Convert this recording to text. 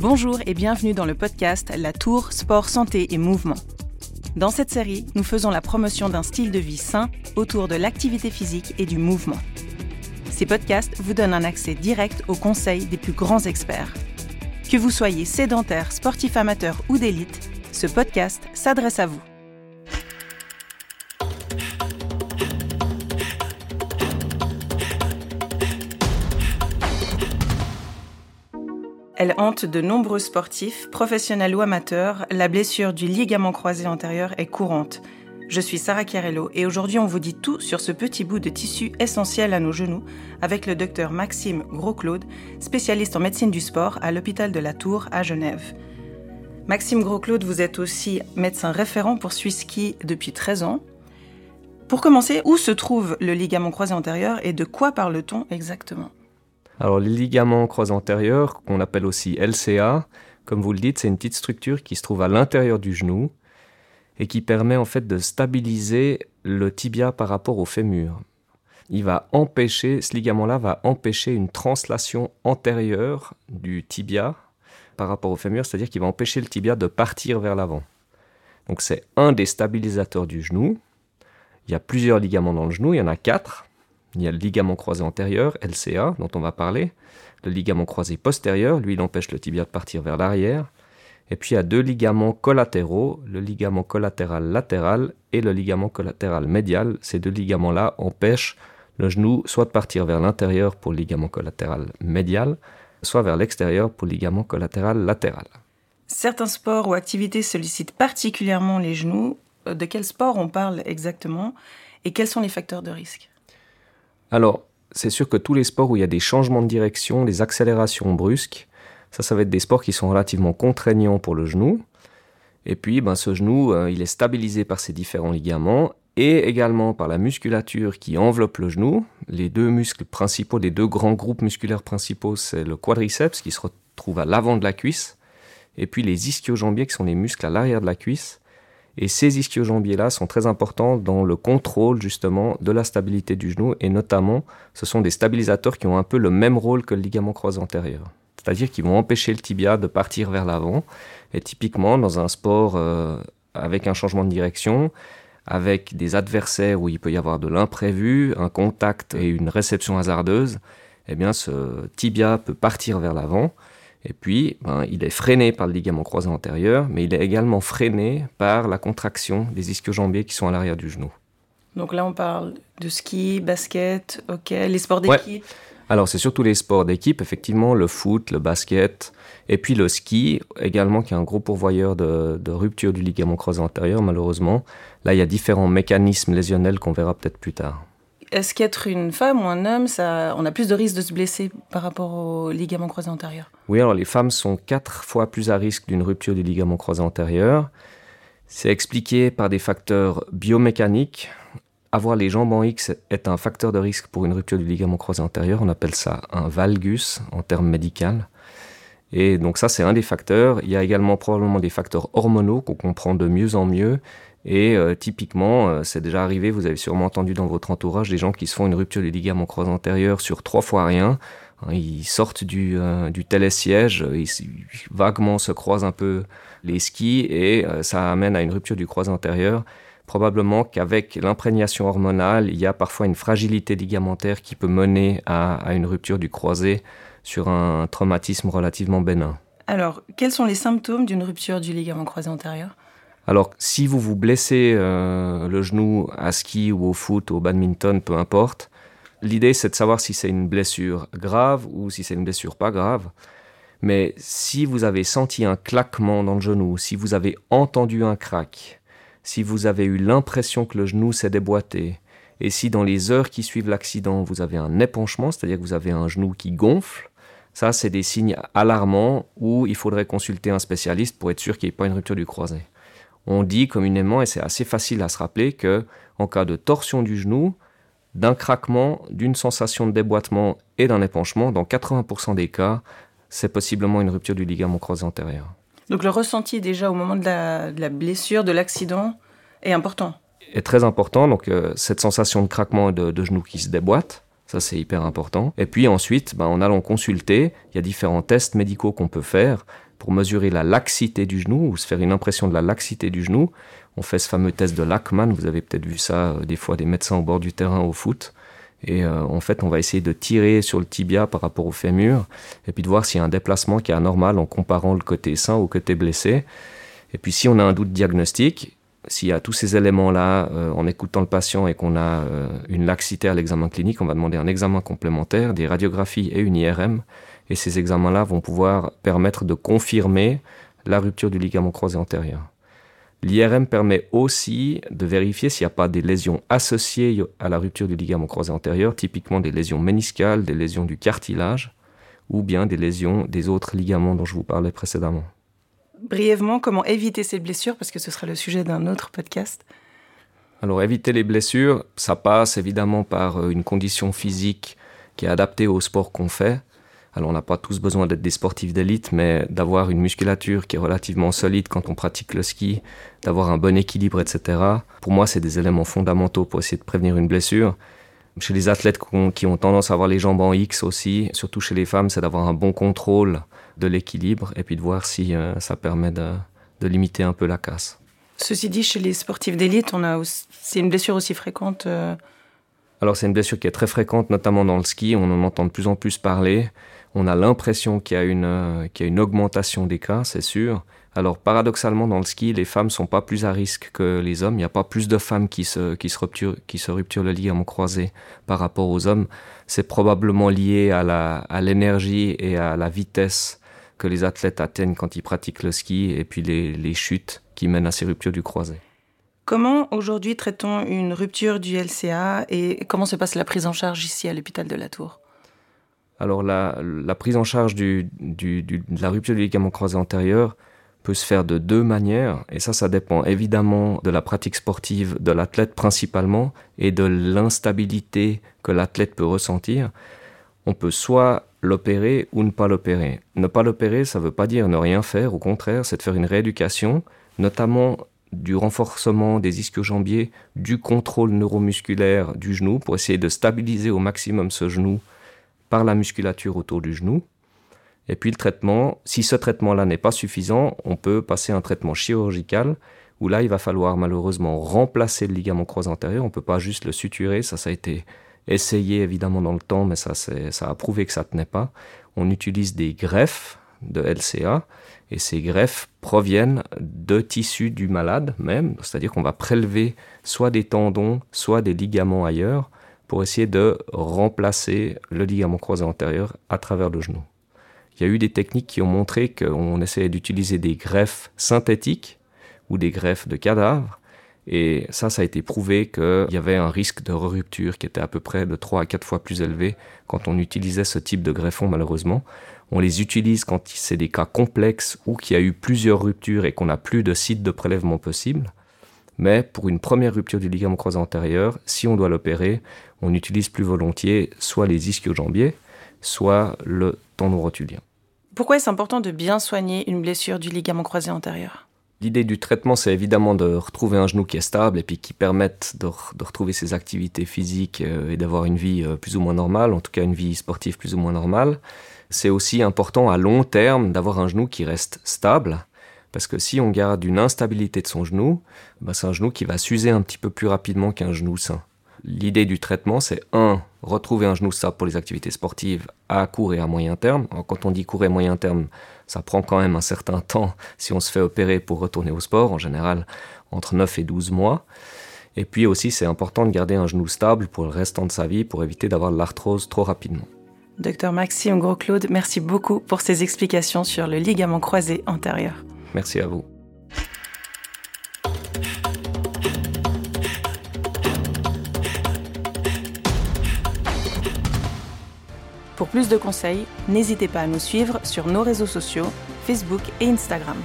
Bonjour et bienvenue dans le podcast La Tour Sport, Santé et Mouvement. Dans cette série, nous faisons la promotion d'un style de vie sain autour de l'activité physique et du mouvement. Ces podcasts vous donnent un accès direct aux conseils des plus grands experts. Que vous soyez sédentaire, sportif amateur ou d'élite, ce podcast s'adresse à vous. Elle hante de nombreux sportifs, professionnels ou amateurs. La blessure du ligament croisé antérieur est courante. Je suis Sarah Chiarello et aujourd'hui on vous dit tout sur ce petit bout de tissu essentiel à nos genoux avec le docteur Maxime Gros-Claude, spécialiste en médecine du sport à l'hôpital de la Tour à Genève. Maxime Gros-Claude, vous êtes aussi médecin référent pour Swisski depuis 13 ans. Pour commencer, où se trouve le ligament croisé antérieur et de quoi parle-t-on exactement? Alors les ligaments croisés antérieurs, qu'on appelle aussi LCA, comme vous le dites, c'est une petite structure qui se trouve à l'intérieur du genou et qui permet en fait de stabiliser le tibia par rapport au fémur. Il va empêcher, ce ligament-là va empêcher une translation antérieure du tibia par rapport au fémur, c'est-à-dire qu'il va empêcher le tibia de partir vers l'avant. Donc c'est un des stabilisateurs du genou. Il y a plusieurs ligaments dans le genou, il y en a quatre. Il y a le ligament croisé antérieur, LCA, dont on va parler. Le ligament croisé postérieur, lui, il empêche le tibia de partir vers l'arrière. Et puis il y a deux ligaments collatéraux, le ligament collatéral latéral et le ligament collatéral médial. Ces deux ligaments-là empêchent le genou soit de partir vers l'intérieur pour le ligament collatéral médial, soit vers l'extérieur pour le ligament collatéral latéral. Certains sports ou activités sollicitent particulièrement les genoux. De quel sport on parle exactement et quels sont les facteurs de risque? Alors, c'est sûr que tous les sports où il y a des changements de direction, des accélérations brusques, ça, ça va être des sports qui sont relativement contraignants pour le genou. Et puis, ben, ce genou, euh, il est stabilisé par ses différents ligaments et également par la musculature qui enveloppe le genou. Les deux muscles principaux, les deux grands groupes musculaires principaux, c'est le quadriceps qui se retrouve à l'avant de la cuisse, et puis les ischio-jambiers qui sont les muscles à l'arrière de la cuisse. Et ces ischio-jambiers-là sont très importants dans le contrôle justement de la stabilité du genou et notamment ce sont des stabilisateurs qui ont un peu le même rôle que le ligament croisé antérieur. C'est-à-dire qu'ils vont empêcher le tibia de partir vers l'avant. Et typiquement dans un sport euh, avec un changement de direction, avec des adversaires où il peut y avoir de l'imprévu, un contact et une réception hasardeuse, eh bien ce tibia peut partir vers l'avant et puis, ben, il est freiné par le ligament croisé antérieur, mais il est également freiné par la contraction des ischio-jambiers qui sont à l'arrière du genou. Donc là, on parle de ski, basket, ok, les sports d'équipe. Alors, c'est surtout les sports d'équipe, effectivement, le foot, le basket, et puis le ski également, qui est un gros pourvoyeur de, de rupture du ligament croisé antérieur, malheureusement. Là, il y a différents mécanismes lésionnels qu'on verra peut-être plus tard est-ce qu'être une femme ou un homme, ça, on a plus de risques de se blesser par rapport au ligament croisé antérieur Oui, alors les femmes sont quatre fois plus à risque d'une rupture du ligament croisé antérieur. C'est expliqué par des facteurs biomécaniques. Avoir les jambes en X est un facteur de risque pour une rupture du ligament croisé antérieur. On appelle ça un valgus en termes médicaux. Et donc ça, c'est un des facteurs. Il y a également probablement des facteurs hormonaux qu'on comprend de mieux en mieux et euh, typiquement, euh, c'est déjà arrivé, vous avez sûrement entendu dans votre entourage des gens qui se font une rupture du ligament croisé antérieur sur trois fois rien. Hein, ils sortent du, euh, du télésiège, ils, vaguement se croisent un peu les skis et ça amène à une rupture du croisé antérieur. Probablement qu'avec l'imprégnation hormonale, il y a parfois une fragilité ligamentaire qui peut mener à, à une rupture du croisé sur un traumatisme relativement bénin. Alors, quels sont les symptômes d'une rupture du ligament croisé antérieur? Alors, si vous vous blessez euh, le genou à ski ou au foot ou au badminton, peu importe, l'idée c'est de savoir si c'est une blessure grave ou si c'est une blessure pas grave. Mais si vous avez senti un claquement dans le genou, si vous avez entendu un crack, si vous avez eu l'impression que le genou s'est déboîté, et si dans les heures qui suivent l'accident, vous avez un épanchement, c'est-à-dire que vous avez un genou qui gonfle, ça, c'est des signes alarmants où il faudrait consulter un spécialiste pour être sûr qu'il n'y ait pas une rupture du croisé on dit communément, et c'est assez facile à se rappeler, que en cas de torsion du genou, d'un craquement, d'une sensation de déboîtement et d'un épanchement, dans 80% des cas, c'est possiblement une rupture du ligament croisé antérieur. Donc le ressenti déjà au moment de la, blessure, de l'accident, est important Est très important, donc euh, cette sensation de craquement de, de genou qui se déboîte, ça c'est hyper important. Et puis ensuite, ben, en allant consulter, il y a différents tests médicaux qu'on peut faire pour mesurer la laxité du genou ou se faire une impression de la laxité du genou. On fait ce fameux test de Lachman, vous avez peut-être vu ça euh, des fois des médecins au bord du terrain au foot. Et euh, en fait, on va essayer de tirer sur le tibia par rapport au fémur et puis de voir s'il y a un déplacement qui est anormal en comparant le côté sain au côté blessé. Et puis si on a un doute diagnostique, s'il y a tous ces éléments-là, euh, en écoutant le patient et qu'on a une laxité à l'examen clinique, on va demander un examen complémentaire, des radiographies et une IRM. Et ces examens-là vont pouvoir permettre de confirmer la rupture du ligament croisé antérieur. L'IRM permet aussi de vérifier s'il n'y a pas des lésions associées à la rupture du ligament croisé antérieur, typiquement des lésions méniscales, des lésions du cartilage, ou bien des lésions des autres ligaments dont je vous parlais précédemment. Brièvement, comment éviter ces blessures, parce que ce sera le sujet d'un autre podcast Alors éviter les blessures, ça passe évidemment par euh, une condition physique qui est adaptée au sport qu'on fait. Alors on n'a pas tous besoin d'être des sportifs d'élite, mais d'avoir une musculature qui est relativement solide quand on pratique le ski, d'avoir un bon équilibre, etc. Pour moi, c'est des éléments fondamentaux pour essayer de prévenir une blessure. Chez les athlètes qui ont tendance à avoir les jambes en X aussi, surtout chez les femmes, c'est d'avoir un bon contrôle de l'équilibre et puis de voir si euh, ça permet de, limiter un peu la casse. Ceci dit, chez les sportifs d'élite, c'est une blessure aussi fréquente. Euh, Alors c'est une blessure qui est très fréquente, notamment dans le ski. On en entend de plus en plus parler on a l'impression qu'il y, a une, euh, qu'il y a une augmentation des cas, c'est sûr. Alors paradoxalement, dans le ski, les femmes sont pas plus à risque que les hommes. Il n'y a pas plus de femmes qui se, qui se, rupturent, qui se rupturent le ligament croisé par rapport aux hommes. C'est probablement lié à l'énergie et à la vitesse que les athlètes atteignent quand ils pratiquent le ski et puis les, les chutes qui mènent à ces ruptures du croisé. Comment aujourd'hui traitons une rupture du LCA et comment se passe la prise en charge ici à l'hôpital de la Tour? Alors la, prise en charge de la rupture du ligament croisé antérieur peut se faire de deux manières, et ça, ça dépend évidemment de la pratique sportive de l'athlète principalement, et de l'instabilité que l'athlète peut ressentir. On peut soit l'opérer ou ne pas l'opérer. Ne pas l'opérer, ça ne veut pas dire ne rien faire, au contraire, c'est de faire une rééducation, notamment du renforcement des ischio-jambiers, du contrôle neuromusculaire du genou, pour essayer de stabiliser au maximum ce genou par la musculature autour du genou. Et puis le traitement, si ce traitement-là n'est pas suffisant, on peut passer à un traitement chirurgical où là, il va falloir malheureusement remplacer le ligament croisé antérieur. On ne peut pas juste le suturer. Ça, ça a été essayé évidemment dans le temps, mais ça, ça a prouvé que ça ne tenait pas. On utilise des greffes de LCA et ces greffes proviennent de tissus du malade même, c'est-à-dire qu'on va prélever soit des tendons, soit des ligaments ailleurs pour essayer de remplacer le ligament croisé antérieur à travers le genou. Il y a eu des techniques qui ont montré qu'on essayait d'utiliser des greffes synthétiques ou des greffes de cadavres. Et ça, ça a été prouvé qu'il y avait un risque de rupture qui était à peu près de 3 à 4 fois plus élevé quand on utilisait ce type de greffons, malheureusement. On les utilise quand c'est des cas complexes ou qu'il y a eu plusieurs ruptures et qu'on n'a plus de site de prélèvement possible. Mais pour une première rupture du ligament croisé antérieur, si on doit l'opérer, on utilise plus volontiers soit les ischio-jambiers, soit le tendon rotulien. Pourquoi est-ce important de bien soigner une blessure du ligament croisé antérieur? L'idée du traitement, c'est évidemment de retrouver un genou qui est stable et puis qui permette de, retrouver ses activités physiques euh, et d'avoir une vie euh, plus ou moins normale, en tout cas une vie sportive plus ou moins normale. C'est aussi important à long terme d'avoir un genou qui reste stable parce que si on garde une instabilité de son genou, bah, c'est un genou qui va s'user un petit peu plus rapidement qu'un genou sain. L'idée du traitement, c'est un, retrouver un genou stable pour les activités sportives à court et à moyen terme. quand on dit court et moyen terme, ça prend quand même un certain temps si on se fait opérer pour retourner au sport, en général entre 9 et 12 mois. Et puis aussi, c'est important de garder un genou stable pour le restant de sa vie pour éviter d'avoir de l'arthrose trop rapidement. Docteur Maxime Gros-Claude, merci beaucoup pour ces explications sur le ligament croisé antérieur. Merci à vous. Pour plus de conseils, n'hésitez pas à nous suivre sur nos réseaux sociaux, Facebook et Instagram.